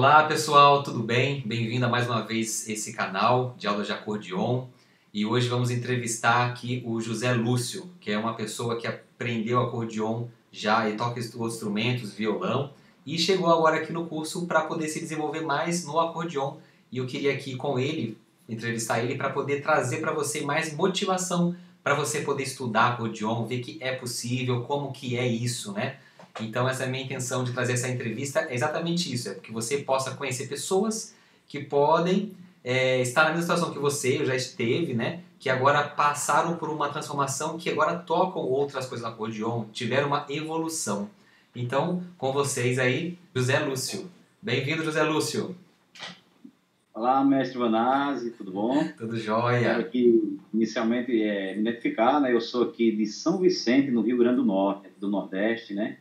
Olá pessoal, tudo bem? Bem-vindo a mais uma vez esse canal de aulas de acordeon e hoje vamos entrevistar aqui o José Lúcio, que é uma pessoa que aprendeu acordeon já e toca instrumentos, violão e chegou agora aqui no curso para poder se desenvolver mais no acordeon e eu queria aqui com ele entrevistar ele para poder trazer para você mais motivação para você poder estudar acordeon, ver que é possível, como que é isso, né? Então essa é a minha intenção de trazer essa entrevista, é exatamente isso, é porque você possa conhecer pessoas que podem é, estar na mesma situação que você, já esteve, né? Que agora passaram por uma transformação, que agora tocam outras coisas no acordeon, tiveram uma evolução. Então, com vocês aí, José Lúcio. Bem-vindo, José Lúcio. Olá, mestre Vanazzi, tudo bom? Tudo jóia. Quero aqui, inicialmente, é, me identificar, né? Eu sou aqui de São Vicente, no Rio Grande do Norte, do Nordeste, né?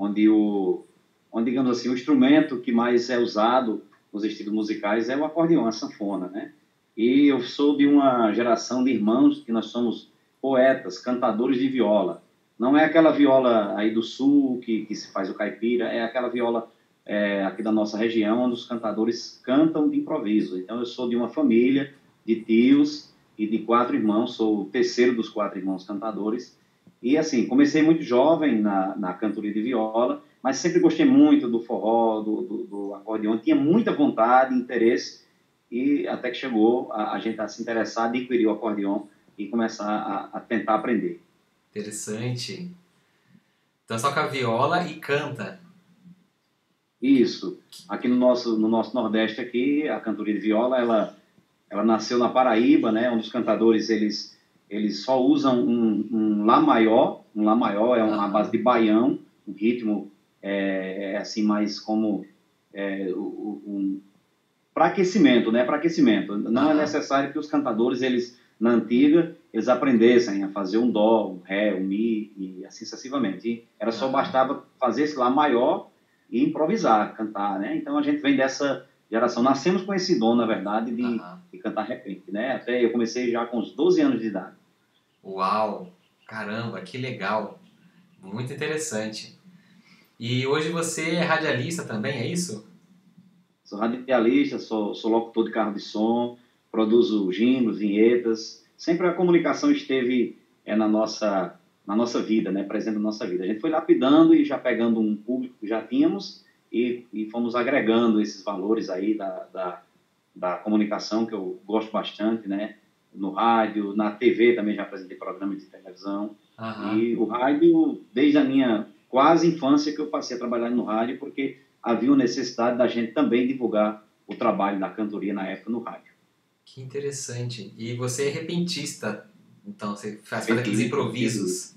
Onde o, onde digamos assim, o instrumento que mais é usado nos estilos musicais é o acordeão, a sanfona, né? E eu sou de uma geração de irmãos que nós somos poetas, cantadores de viola. Não é aquela viola aí do sul que, que se faz o caipira, é aquela viola é, aqui da nossa região onde os cantadores cantam de improviso. Então eu sou de uma família de tios e de quatro irmãos, sou o terceiro dos quatro irmãos cantadores e assim, comecei muito jovem na, na cantoria de viola, mas sempre gostei muito do forró, do, do, do acordeão, tinha muita vontade, interesse, e até que chegou a, a gente a se interessar, adquirir o acordeão e começar a, a tentar aprender. Interessante. Então só com a viola e canta. Isso. Aqui no nosso, no nosso Nordeste aqui, a cantoria de viola, ela, ela nasceu na Paraíba, né, onde os cantadores, eles eles só usam um, um Lá maior, um Lá maior é uma base de baião, um ritmo é, é assim mais como é, um, para aquecimento, né? Para aquecimento. Não é necessário que os cantadores eles na antiga eles aprendessem a fazer um dó, um ré, um mi e assim sucessivamente. E era só bastava fazer esse lá maior e improvisar, cantar, né? Então a gente vem dessa geração. Nascemos com esse dom, na verdade, de, uhum. de cantar repente, né? Até eu comecei já com uns 12 anos de idade. Uau! Caramba, que legal! Muito interessante. E hoje você é radialista também, é isso? Sou radialista, sou, sou locutor de carro de som, produzo jingles, vinhetas. Sempre a comunicação esteve é, na, nossa, na nossa vida, né, presente na nossa vida. A gente foi lapidando e já pegando um público que já tínhamos e, e fomos agregando esses valores aí da, da, da comunicação, que eu gosto bastante, né? No rádio, na TV também já apresentei programas de televisão. Uhum. E o rádio, desde a minha quase infância que eu passei a trabalhar no rádio, porque havia necessidade da gente também divulgar o trabalho da cantoria na época no rádio. Que interessante. E você é repentista, então você faz aqueles improvisos.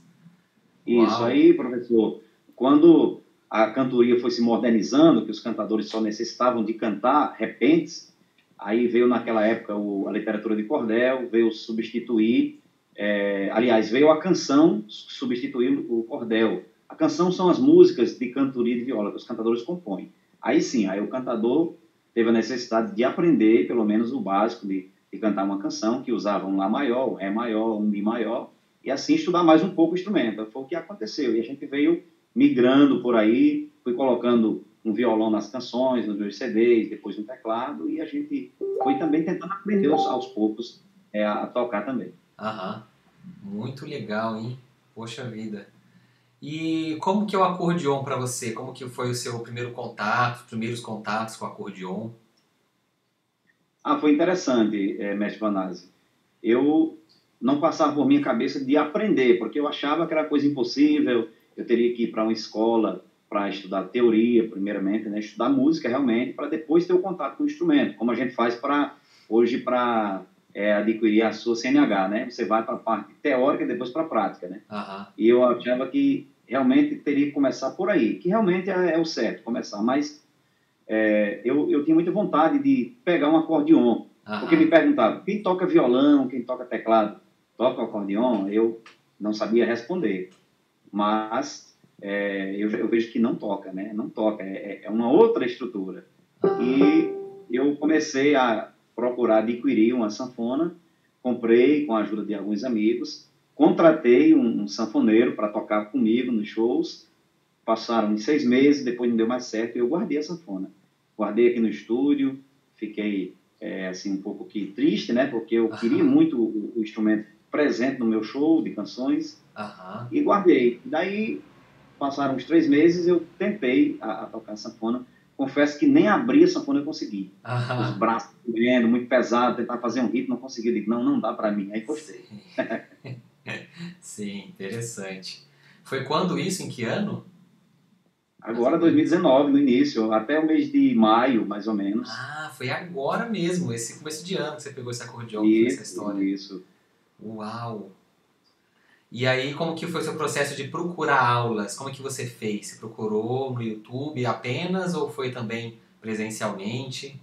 Isso Uau. aí, professor. Quando a cantoria foi se modernizando, que os cantadores só necessitavam de cantar repentes, Aí veio naquela época o, a literatura de cordel, veio substituir, é, aliás, veio a canção substituir o cordel. A canção são as músicas de cantoria de viola que os cantadores compõem. Aí sim, aí o cantador teve a necessidade de aprender pelo menos o básico de, de cantar uma canção que usava um lá maior, um ré maior, um mi maior e assim estudar mais um pouco o instrumento. Foi o que aconteceu e a gente veio migrando por aí, foi colocando um violão nas canções, nos meus CDs, depois um teclado, e a gente foi também tentando aprender aos, aos poucos é, a, tocar também. Aham, muito legal, hein? Poxa vida. E como que é o acordeon para você? Como que foi o seu primeiro contato, os primeiros contatos com o acordeon? Ah, foi interessante, é, mestre Vanazzi. Eu não passava por minha cabeça de aprender, porque eu achava que era coisa impossível, eu teria que ir para uma escola para estudar teoria, primeiramente, né? estudar música realmente, para depois ter o contato com o instrumento, como a gente faz para hoje para é, adquirir a sua CNH, né? Você vai para a parte teórica e depois para a prática, né? Uhum. E eu achava que realmente teria que começar por aí, que realmente é, é o certo, começar. Mas é, eu, eu tinha muita vontade de pegar um acordeon, uhum. porque me perguntavam, quem toca violão, quem toca teclado, toca acordeon? Eu não sabia responder. Mas é, eu, eu, vejo que não toca, né? Não toca, é, é uma outra estrutura. E eu comecei a procurar adquirir uma sanfona, comprei com a ajuda de alguns amigos, contratei um, um sanfoneiro para tocar comigo nos shows, passaram seis meses, depois não deu mais certo, e eu guardei a sanfona. guardei aqui no estúdio, fiquei é, assim um pouco que triste, né? Porque eu queria muito o, o, instrumento presente no meu show de canções e guardei. Daí passaram uns três meses, eu tentei a, a tocar sanfona. Confesso que nem abrir a sanfona eu consegui. Os braços doendo, muito pesado, tentar fazer um ritmo, não consegui. Eu digo, não, não dá para mim. Aí postei. Sim, interessante. Foi quando isso? Em que ano? Agora, 2019, no início, até o mês de maio, mais ou menos. Ah, foi agora mesmo, esse começo de ano que você pegou esse acordeão, isso, essa história. Isso. Uau! E aí, como que foi o seu processo de procurar aulas? Como que você fez? Você procurou no YouTube apenas ou foi também presencialmente?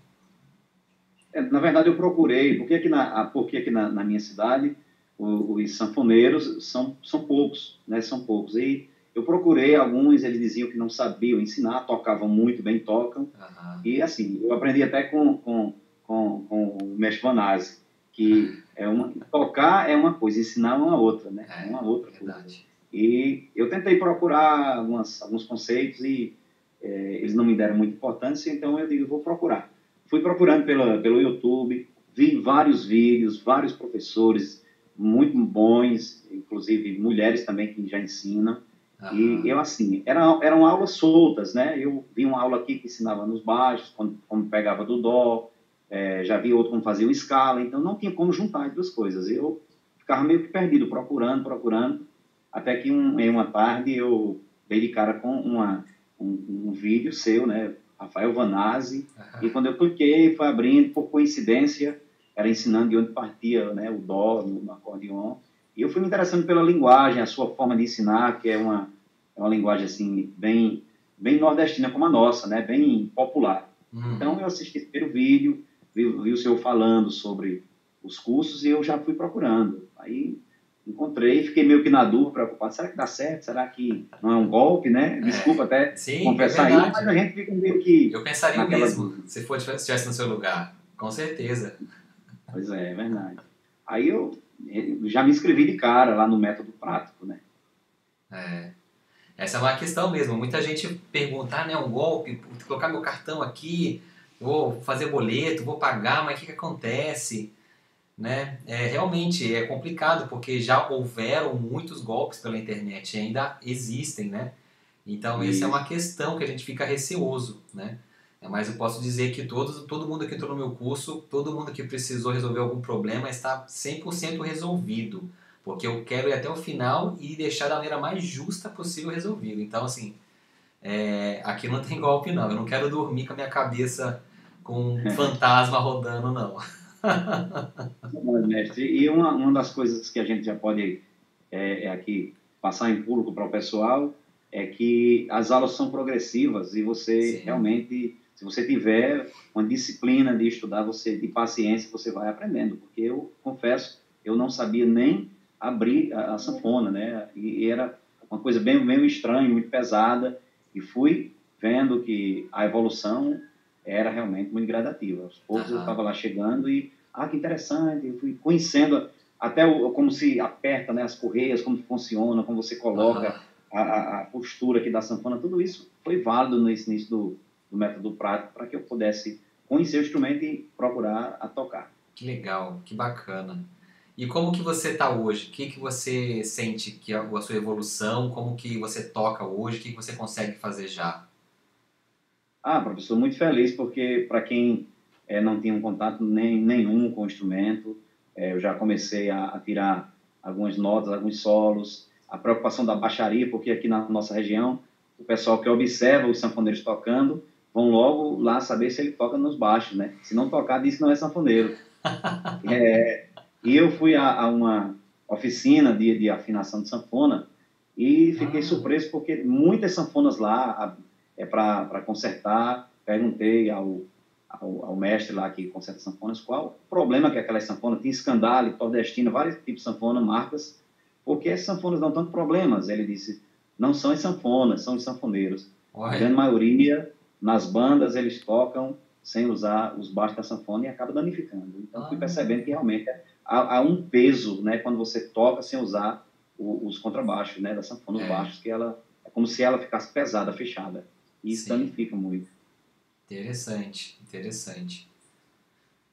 É, na verdade, eu procurei, porque aqui na, porque aqui na, na minha cidade os sanfoneiros são, são poucos, né? São poucos. E eu procurei alguns, eles diziam que não sabiam ensinar, tocavam muito bem, tocam. Uhum. E assim, eu aprendi até com, com, com, com o mestre Vanazzi, que é uma, tocar é uma coisa, ensinar é uma outra, né? É, uma outra verdade. coisa. E eu tentei procurar algumas, alguns conceitos e é, eles não me deram muita importância, então eu digo, vou procurar. Fui procurando pela, pelo YouTube, vi vários vídeos, vários professores, muito bons, inclusive mulheres também que já ensinam. Uhum. E eu, assim, eram, eram aulas soltas, né? Eu vi uma aula aqui que ensinava nos baixos, como pegava do dó, é, já vi outro como fazia o escala, então não tinha como juntar as duas coisas. Eu ficava meio que perdido, procurando, procurando, até que um, em uma tarde eu dei de cara com uma, um, um vídeo seu, né? Rafael Vanazzi, uhum. e quando eu cliquei, foi abrindo, por coincidência, era ensinando de onde partia né, o dó no, no acordeon. E eu fui me interessando pela linguagem, a sua forma de ensinar, que é uma, é uma linguagem assim bem, bem nordestina como a nossa, né, bem popular. Uhum. Então eu assisti o primeiro vídeo, vi, vi o senhor falando sobre os cursos e eu já fui procurando. Aí encontrei, fiquei meio que na dúvida, preocupado, será que dá certo? Será que não é um golpe, né? É. Desculpa até Sim, confessar é isso, mas a gente fica meio que... Eu pensaria mesmo, se for estivesse no seu lugar, com certeza. Pois é, é verdade. Aí eu já me inscrevi de cara lá no método prático, né? É. Essa é uma questão mesmo. Muita gente pergunta, ah, né, um golpe, colocar meu cartão aqui, vou fazer boleto, vou pagar, mas o que, que acontece? Né? É, realmente é complicado, porque já houveram muitos golpes pela internet e ainda existem, né? Então, Isso. essa é uma questão que a gente fica receoso, né? É, mas eu posso dizer que todos, todo mundo que entrou no meu curso, todo mundo que precisou resolver algum problema está 100% resolvido. Porque eu quero ir até o final e deixar da maneira mais justa possível resolvido. Então, assim, é, aqui não tem golpe, não. Eu não quero dormir com a minha cabeça com um fantasma rodando, não. mestre, e uma, uma das coisas que a gente já pode é, é aqui passar em público para o pessoal é que as aulas são progressivas e você Sim. realmente se você tiver uma disciplina de estudar, você de paciência, você vai aprendendo. Porque eu confesso, eu não sabia nem abrir a, a sanfona, né? E, e era uma coisa bem meio estranha, muito pesada. E fui vendo que a evolução era realmente muito gradativa. Aos poucos uhum. eu estava lá chegando e ah, que interessante. Eu fui conhecendo até o, como se aperta, né, as correias, como funciona, como você coloca uhum. a, a, postura aqui da sanfona. Tudo isso foi válido no início do do método prático para que eu pudesse conhecer o instrumento e procurar a tocar. Que legal, que bacana. E como que você está hoje? O que, que você sente que é a sua evolução? Como que você toca hoje? O que, que você consegue fazer já? Ah, professor, muito feliz porque para quem é, não tinha um contato nem, nenhum com o instrumento, é, eu já comecei a, a, tirar algumas notas, alguns solos, a preocupação da baixaria, porque aqui na nossa região, o pessoal que observa os sanfoneiros tocando vão logo lá saber se ele toca nos baixos, né? Se não tocar, diz que não é sanfoneiro. é, e eu fui a, a, uma oficina de, de afinação de sanfona e fiquei ah. surpreso porque muitas sanfonas lá é para consertar. Perguntei ao, ao, ao, mestre lá que conserta sanfonas qual o problema que aquelas sanfonas tinha escandale, nordestina, vários tipos de sanfona, marcas, porque as sanfonas dão tanto problemas. Ele disse, não são as sanfonas, são os sanfoneiros. A grande maioria nas bandas eles tocam sem usar os baixos da sanfona e acaba danificando. Então, fui ah. percebendo que realmente há, há, um peso, né, quando você toca sem usar o, os contrabaixos, né, da sanfona, os é. baixos, que ela é como se ela ficasse pesada, fechada. E isso Sim. danifica muito. Interessante, interessante.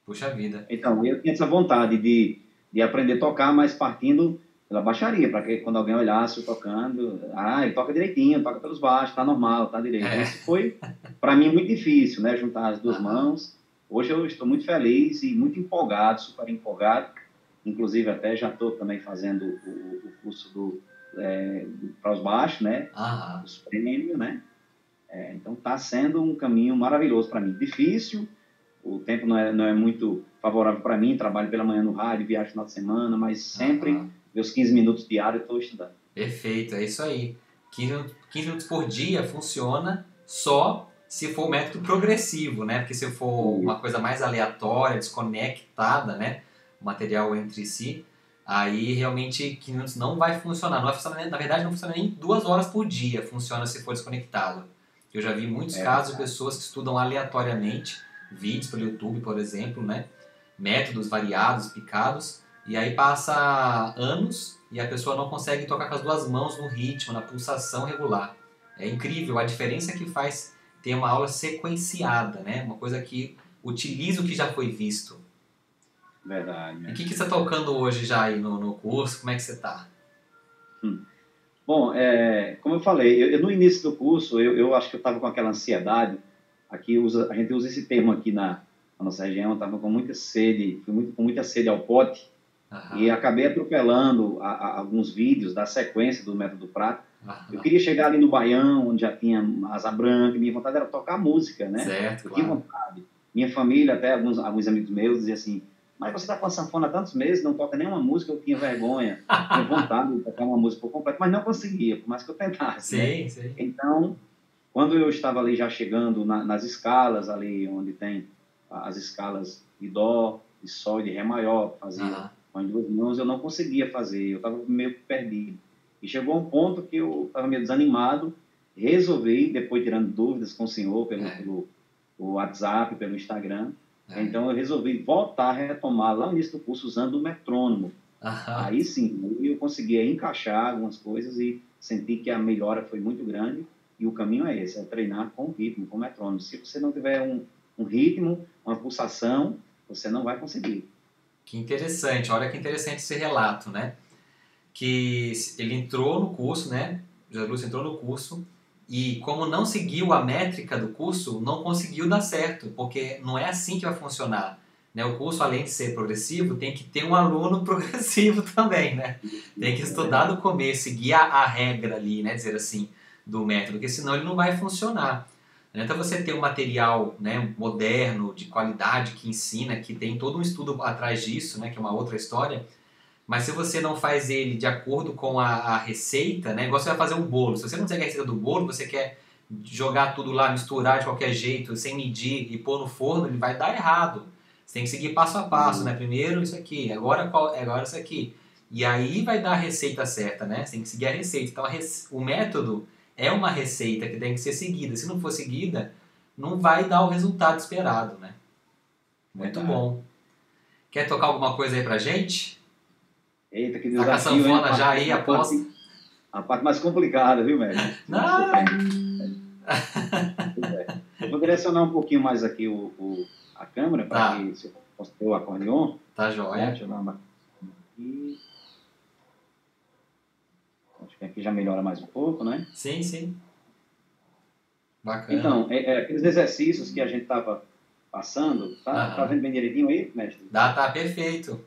Puxa vida. Então, eu tinha essa vontade de, de aprender a tocar, mas partindo pela baixaria, para que quando alguém olhasse eu tocando, ah, ele toca direitinho, toca pelos baixos, tá normal, tá direito. É. Isso foi, para mim, muito difícil, né? Juntar as duas ah. mãos. Hoje eu estou muito feliz e muito empolgado, super empolgado. Inclusive, até já estou também fazendo o, o curso do, é, para os baixos, né? Ah. Os prêmios, né? É, então, está sendo um caminho maravilhoso para mim. Difícil, o tempo não é, não é muito favorável para mim, trabalho pela manhã no rádio, viajo no final de semana, mas sempre, uhum. meus 15 minutos diários, estou estudando. Perfeito, é isso aí. 15, 15 minutos por dia funciona só se for o método progressivo, né? Porque se for uma coisa mais aleatória, desconectada, né? O material entre si, aí realmente 15 minutos não vai funcionar. Não vai funcionar, na verdade, não funciona nem duas horas por dia, funciona se for desconectado. Eu já vi muitos é, casos de pessoas que estudam aleatoriamente vídeos pelo YouTube, por exemplo, né? Métodos variados, picados, e aí passa anos e a pessoa não consegue tocar com as duas mãos no ritmo, na pulsação regular. É incrível a diferença que faz ter uma aula sequenciada, né? Uma coisa que utiliza o que já foi visto. Verdade. E o que, que você está tocando hoje já aí no, no curso? Como é que você está? Hum. Bom, é, como eu falei, eu, eu, no início do curso, eu, eu acho que eu estava com aquela ansiedade Aqui usa, a gente usa esse termo aqui na, na nossa região. Estava com muita sede, fui muito, com muita sede ao pote e acabei atropelando a, a, alguns vídeos da sequência do método Prato. Eu queria chegar ali no Baião, onde já tinha asa branca. Minha vontade era tocar música, né? Certo, eu claro. vontade. Minha família, até alguns, alguns amigos meus, diziam assim: mas você está com a sanfona há tantos meses, não toca nenhuma música, eu tinha vergonha, tinha vontade de tocar uma música por completo, mas não conseguia, por mais que eu tentasse. Sim, né? sim. Então, quando eu estava ali já chegando na, nas escalas ali, onde tem as escalas de dó, de sol e de ré maior, fazia uhum. com as duas mãos, eu não conseguia fazer, eu estava meio perdido. E chegou um ponto que eu estava meio desanimado, resolvi, depois tirando dúvidas com o senhor pelo, é. pelo WhatsApp, pelo Instagram, é. então eu resolvi voltar a retomar lá no início do curso usando o metrônomo. Uhum. Aí sim, eu conseguia encaixar algumas coisas e senti que a melhora foi muito grande e o caminho é esse, é treinar com ritmo, com metrônomo. Se você não tiver um, um ritmo, uma pulsação, você não vai conseguir. Que interessante, olha que interessante esse relato, né? Que ele entrou no curso, né? Jesus Lúcio entrou no curso e como não seguiu a métrica do curso, não conseguiu dar certo, porque não é assim que vai funcionar. Né? O curso, além de ser progressivo, tem que ter um aluno progressivo também, né? Tem que estudar no começo, seguir a, a regra ali, né? Dizer assim, do método, porque senão ele não vai funcionar. Então você ter um material né, moderno, de qualidade, que ensina, que tem todo um estudo atrás disso, né, que é uma outra história, mas se você não faz ele de acordo com a, a receita, né, igual você vai fazer um bolo, se você não segue a receita do bolo, você quer jogar tudo lá, misturar de qualquer jeito, sem medir e pôr no forno, ele vai dar errado. Você tem que seguir passo a passo, né? Primeiro isso aqui, agora qual, agora isso aqui. E aí vai dar a receita certa, né? Você tem que seguir a receita. Então a rece... o método é uma receita que tem que ser seguida. Se não for seguida, não vai dar o resultado esperado, né? Muito bom. Quer tocar alguma coisa aí pra gente? Eita, que desafio. Tá com a sanfona já aí. A parte mais complicada, viu, mestre? Não! Eu vou direcionar um pouquinho mais aqui o, o a câmera para tá. que você possa ter o acordeon. Tá joia. Deixa eu dar uma... aqui. Acho que aqui já melhora mais um pouco, né? Sim, sim. Bacana. Então, é, é, aqueles exercícios que a gente estava passando, tá, tá vendo bem direitinho aí, mestre? Dá, tá perfeito.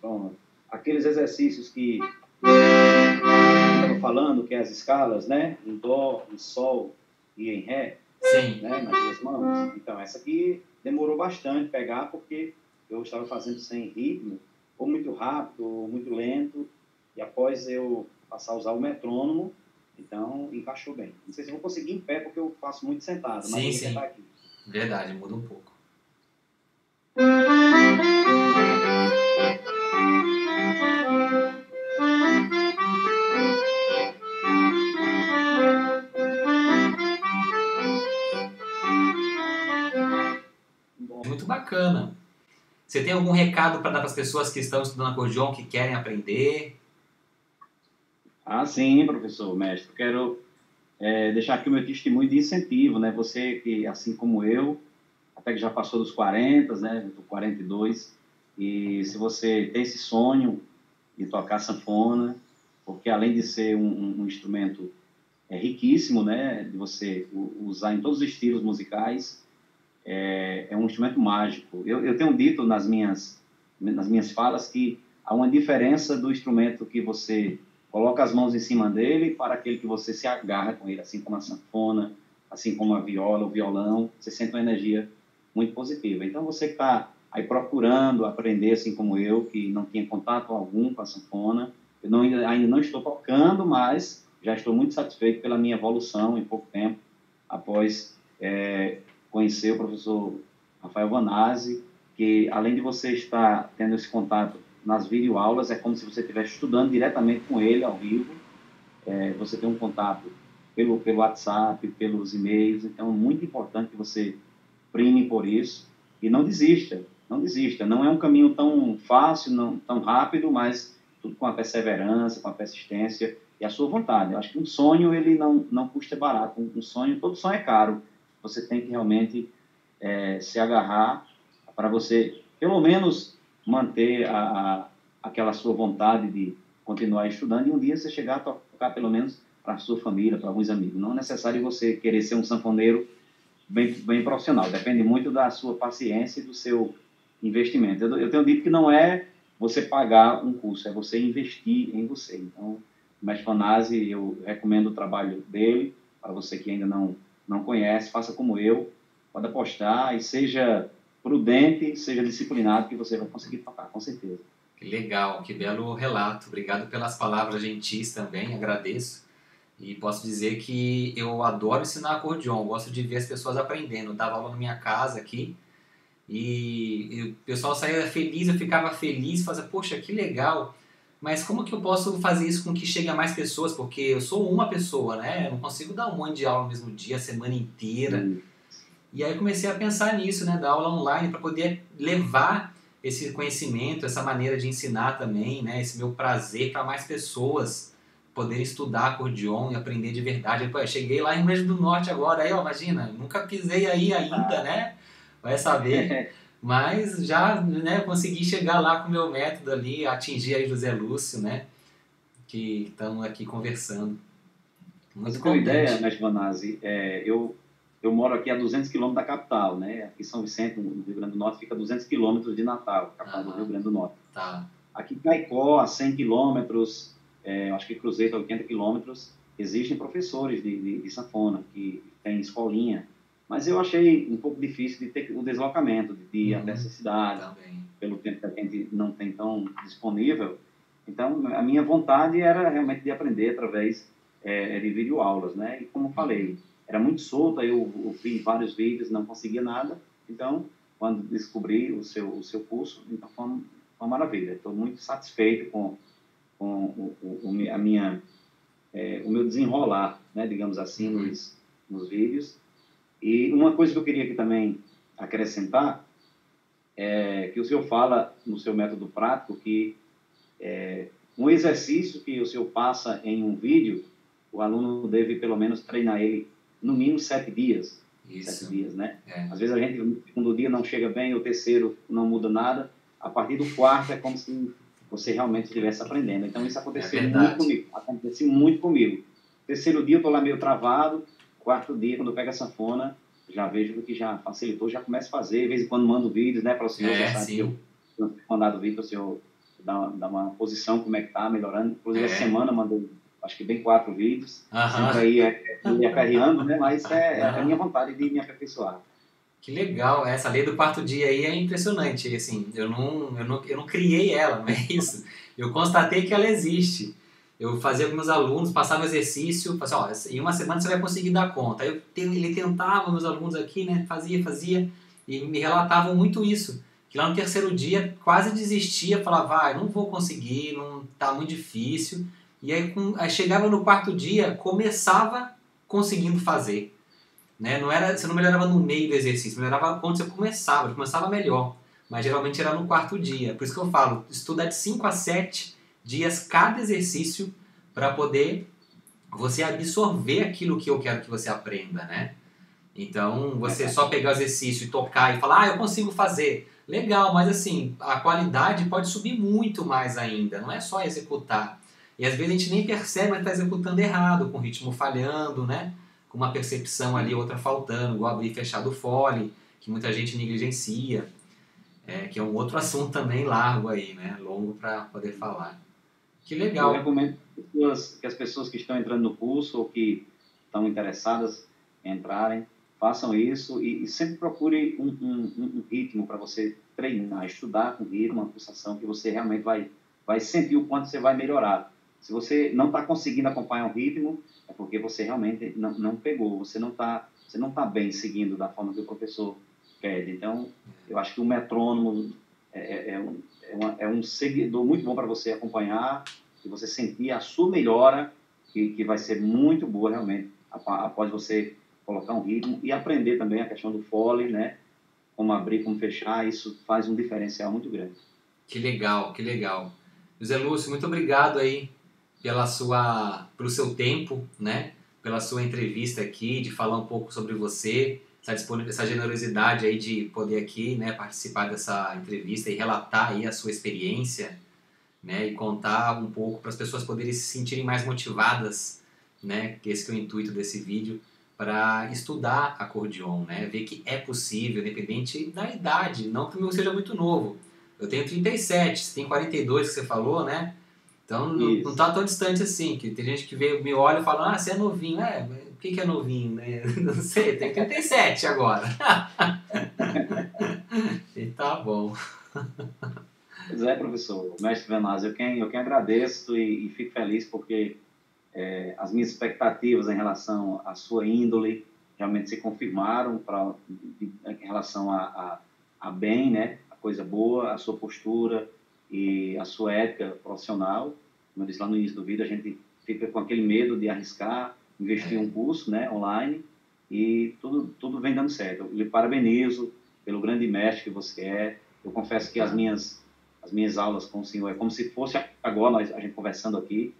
Pronto. Aqueles exercícios que estava falando, que é as escalas, né? Em Dó, em Sol e em Ré. Sim. Né? Nas duas mãos. Então, essa aqui demorou bastante pegar, porque eu estava fazendo sem ritmo, ou muito rápido, ou muito lento. E após eu passar a usar o metrônomo, então encaixou bem. Não sei se vou conseguir em pé porque eu faço muito sentado, mas sim, vou sim. aqui. Verdade, muda um pouco. Bacana. Você tem algum recado para dar para as pessoas que estão estudando acordeon, que querem aprender? Ah, sim, professor, mestre. Quero é, deixar aqui o meu testemunho de incentivo, né? Você que, assim como eu, até que já passou dos 40, né? Do 42, e se você tem esse sonho de tocar sanfona, porque além de ser um, um instrumento é, riquíssimo, né? De você usar em todos os estilos musicais, é, é um instrumento mágico. Eu, eu tenho dito nas minhas nas minhas falas que há uma diferença do instrumento que você coloca as mãos em cima dele para aquele que você se agarra com ele, assim como a sanfona, assim como a viola, o violão, você sente uma energia muito positiva. Então você que está aí procurando aprender, assim como eu, que não tinha contato algum com a sanfona, eu não, ainda não estou tocando, mas já estou muito satisfeito pela minha evolução em pouco tempo, após é, conhecer o professor Rafael Vanazzi, que além de você estar tendo esse contato nas videoaulas, é como se você estivesse estudando diretamente com ele ao vivo. É, você tem um contato pelo, pelo WhatsApp, pelos e-mails, então é muito importante que você prime por isso e não desista, não desista. Não é um caminho tão fácil, não tão rápido, mas tudo com a perseverança, com a persistência e a sua vontade. Eu acho que um sonho ele não não custa barato. Um sonho, todo sonho é caro. Você tem que realmente é, se agarrar para você, pelo menos, manter a, a, aquela sua vontade de continuar estudando e um dia você chegar a tocar pelo menos para a sua família, para alguns amigos. Não é necessário você querer ser um sanfoneiro bem, bem profissional, depende muito da sua paciência e do seu investimento. Eu, eu tenho dito que não é você pagar um curso, é você investir em você. Então, o Mestre Fanasi, eu recomendo o trabalho dele, para você que ainda não, não conhece, faça como eu, pode apostar e seja prudente, seja disciplinado, que você vai conseguir tocar, com certeza. Que legal, que belo relato. Obrigado pelas palavras gentis também, agradeço. E posso dizer que eu adoro ensinar acordeon, gosto de ver as pessoas aprendendo. Eu dava aula na minha casa aqui e, e o pessoal saía feliz, eu ficava feliz, fazia, poxa, que legal. Mas como que eu posso fazer isso com que chegue a mais pessoas? Porque eu sou uma pessoa, né? Eu não consigo dar um monte de aula no mesmo dia, a semana inteira. Hum. E aí comecei a pensar nisso, né, da aula online, para poder levar esse conhecimento, essa maneira de ensinar também, né, esse meu prazer para mais pessoas poderem estudar acordeon e aprender de verdade. Pô, eu cheguei lá em Rio Grande do Norte agora, aí, ó, imagina, nunca pisei aí ainda, né? Vai saber. Mas já né, consegui chegar lá com o meu método ali, atingir aí José Lúcio, né? Que estamos aqui conversando. Muito Mas, ideia, Mestre Vanazzi, é, eu eu moro aqui a 200 quilômetros da capital, né? Aqui São Vicente, no Rio Grande do Norte, fica a 200 quilômetros de Natal, capital ah, do Rio Grande do Norte. Tá. Aqui em Caicó, a 100 quilômetros, é, acho que Cruzeiro a 80 quilômetros, existem professores de, de, de sanfona, que tem escolinha, mas eu achei um pouco difícil de ter o deslocamento, de ir uhum. até essa cidade, Também. pelo tempo que a gente não tem tão disponível. Então, a minha vontade era realmente de aprender através é, de videoaulas, né? E como falei, era muito solta, eu, eu vi vários vídeos, não conseguia nada. Então, quando descobri o seu, o seu curso, então foi uma, uma maravilha. Estou muito satisfeito com, com o, o, a minha, é, o meu desenrolar, né, digamos assim, uhum. nos, nos vídeos. E uma coisa que eu queria aqui também acrescentar é que o senhor fala no seu método prático que é, um exercício que o senhor passa em um vídeo, o aluno deve pelo menos treinar ele no mínimo sete dias. Isso. Sete dias, né? É. Às vezes a gente, no segundo dia não chega bem, o terceiro não muda nada. A partir do quarto é como se você realmente estivesse aprendendo. Então isso aconteceu é muito comigo. Aconteceu muito comigo. Terceiro dia eu estou lá meio travado. Quarto dia, quando eu pego a sanfona, já vejo que já facilitou, já começo a fazer. De vez em quando mando vídeos, né, para o senhor. É, já sim. eu, mandado vídeo para o senhor dar uma, dar uma posição, como é que tá, melhorando. Inclusive, é. essa semana mandou acho que bem quatro vídeos, -huh. sempre aí é, é, me aperreando, né? Mas é, é, a minha vontade de me aperfeiçoar. Que legal, essa lei do quarto dia aí é impressionante, assim, eu não, eu não, eu não criei ela, não é isso, eu constatei que ela existe. Eu fazia com meus alunos, passava exercício, falava assim, ó, em uma semana você vai conseguir dar conta. Aí eu, ele tentava, meus alunos aqui, né, fazia, fazia, e me relatavam muito isso. Que lá no terceiro dia quase desistia, falava, vai, ah, não vou conseguir, não tá muito difícil. E aí, com, aí chegava no quarto dia, começava conseguindo fazer. Né? Não era, você não melhorava no meio do exercício, melhorava quando você começava, começava melhor. Mas geralmente era no quarto dia. Por isso que eu falo, estuda de 5 a 7 dias cada exercício para poder você absorver aquilo que eu quero que você aprenda, né? Então, você só pegar o exercício e tocar e falar, ah, eu consigo fazer. Legal, mas assim, a qualidade pode subir muito mais ainda, não é só executar. E às vezes a gente nem percebe, mas está executando errado, com o ritmo falhando, né? Com uma percepção ali, outra faltando, igual abrir e fechar do fole, que muita gente negligencia, é, que é um outro assunto também largo aí, né? Longo para poder falar. Que legal. Eu recomendo que as pessoas que estão entrando no curso ou que estão interessadas em entrarem, façam isso e, e sempre procure um, um, um ritmo para você treinar, estudar com ritmo, uma pulsação que você realmente vai, vai sentir o quanto você vai melhorar. Se você não está conseguindo acompanhar o ritmo, é porque você realmente não, não pegou, você não está você não tá bem seguindo da forma que o professor pede. Então, eu acho que o metrônomo é, é, é um, é, uma, é um seguidor muito bom para você acompanhar e você sentir a sua melhora, que, que vai ser muito boa realmente, após você colocar um ritmo e aprender também a questão do fole, né? Como abrir, como fechar, isso faz um diferencial muito grande. Que legal, que legal. José Lúcio, muito obrigado aí pela sua, pelo seu tempo, né? Pela sua entrevista aqui, de falar um pouco sobre você, essa, essa generosidade aí de poder aqui, né, participar dessa entrevista e relatar aí a sua experiência, né, e contar um pouco para as pessoas poderem se sentirem mais motivadas, né, que esse que é o intuito desse vídeo, para estudar acordeon, né, ver que é possível, independente da idade, não que o meu seja muito novo. Eu tenho 37, você tem 42 que você falou, né? Então não, não tá tão distante assim, que tem gente que vê, me olha e fala, ah, você é novinho. É, que, que é novinho, né? Não sei, tem 37 agora. e tá bom. Pois é, professor, mestre Venaz, eu quem, eu quem agradeço e, e fico feliz porque é, as minhas expectativas em relação à sua índole realmente se confirmaram pra, em relação a, a, a bem, né? A coisa boa, a sua postura, e a sua ética profissional. Como eu disse lá no início do vídeo, a gente fica com aquele medo de arriscar, investir em um curso né, online e tudo, tudo vem dando certo. Eu lhe parabenizo pelo grande mestre que você é. Eu confesso que as minhas, as minhas aulas com o senhor é como se fosse agora nós, a gente conversando aqui,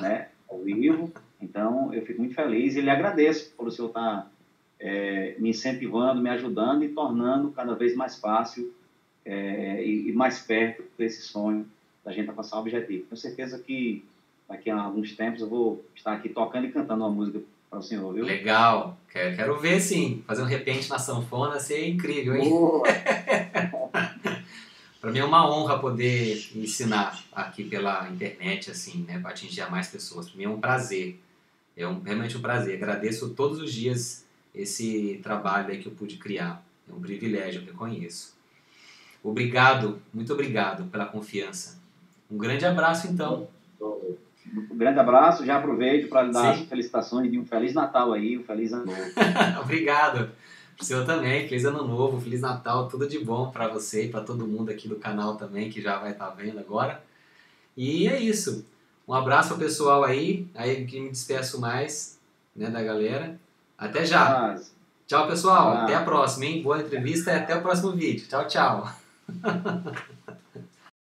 né, ao vivo. Então, eu fico muito feliz e lhe agradeço por o senhor estar tá, é, me incentivando, me ajudando e tornando cada vez mais fácil é, e, e, mais perto desse sonho da gente alcançar o objetivo. Tenho certeza que daqui a alguns tempos eu vou estar aqui tocando e cantando uma música para o senhor, viu? Legal, quero, quero ver sim. Fazer um repente na sanfona seria incrível, hein? para mim é uma honra poder ensinar aqui pela internet, assim, né, para atingir a mais pessoas. Para mim é um prazer, é um, realmente um prazer. Agradeço todos os dias esse trabalho aí que eu pude criar. É um privilégio, eu reconheço. Obrigado, muito obrigado pela confiança. Um grande abraço, então. Um grande abraço, já aproveito para dar Sim. as felicitações de um Feliz Natal aí, um Feliz Ano Novo. obrigado. O senhor também, Feliz Ano Novo, Feliz Natal, tudo de bom para você e para todo mundo aqui do canal também, que já vai estar tá vendo agora. E é isso. Um abraço ao pessoal aí, aí que me despeço mais né, da galera. Até já. Tchau, pessoal. Até a próxima, hein? Boa entrevista e até o próximo vídeo. Tchau, tchau. Ha ha ha ha.